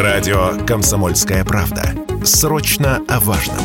Радио «Комсомольская правда». Срочно о важном.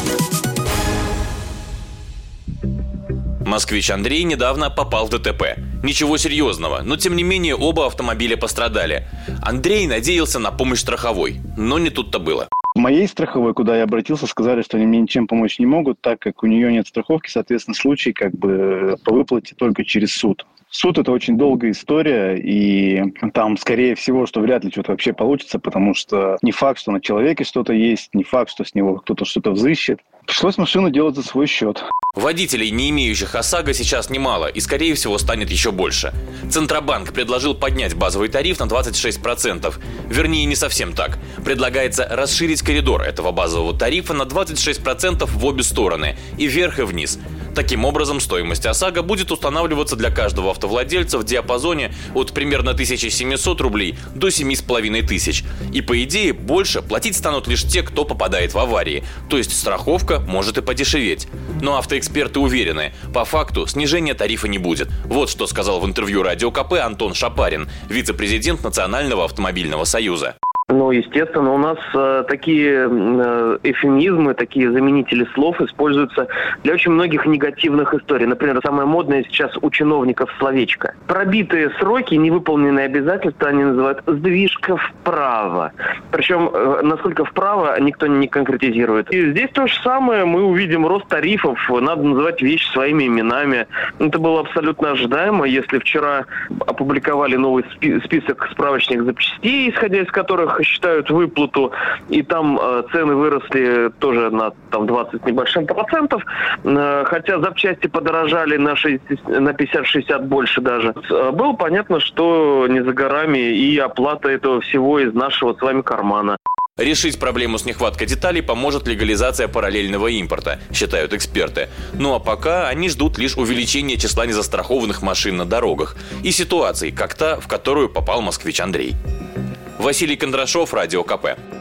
Москвич Андрей недавно попал в ДТП. Ничего серьезного, но тем не менее оба автомобиля пострадали. Андрей надеялся на помощь страховой, но не тут-то было. В моей страховой, куда я обратился, сказали, что они мне ничем помочь не могут, так как у нее нет страховки, соответственно, случай как бы по выплате только через суд. Суд – это очень долгая история, и там, скорее всего, что вряд ли что-то вообще получится, потому что не факт, что на человеке что-то есть, не факт, что с него кто-то что-то взыщет. Пришлось машину делать за свой счет. Водителей, не имеющих ОСАГО, сейчас немало и, скорее всего, станет еще больше. Центробанк предложил поднять базовый тариф на 26%. Вернее, не совсем так. Предлагается расширить коридор этого базового тарифа на 26% в обе стороны, и вверх, и вниз. Таким образом, стоимость ОСАГО будет устанавливаться для каждого автовладельца в диапазоне от примерно 1700 рублей до 7500. И по идее, больше платить станут лишь те, кто попадает в аварии. То есть страховка может и подешеветь. Но автоэксперты уверены, по факту снижения тарифа не будет. Вот что сказал в интервью Радио КП Антон Шапарин, вице-президент Национального автомобильного союза. Ну, естественно, у нас э, такие э, эфемизмы, такие заменители слов используются для очень многих негативных историй. Например, самое модное сейчас у чиновников словечко. Пробитые сроки, невыполненные обязательства они называют «сдвижка вправо». Причем, э, насколько вправо, никто не конкретизирует. И здесь то же самое. Мы увидим рост тарифов. Надо называть вещи своими именами. Это было абсолютно ожидаемо. Если вчера опубликовали новый список справочных запчастей, исходя из которых считают выплату, и там э, цены выросли тоже на там 20 небольшим процентов, э, хотя запчасти подорожали на, 60, на 50-60 больше даже. Э, было понятно, что не за горами и оплата этого всего из нашего с вами кармана. Решить проблему с нехваткой деталей поможет легализация параллельного импорта, считают эксперты. Ну а пока они ждут лишь увеличения числа незастрахованных машин на дорогах и ситуаций, как та, в которую попал москвич Андрей. Василий Кондрашов, Радио КП.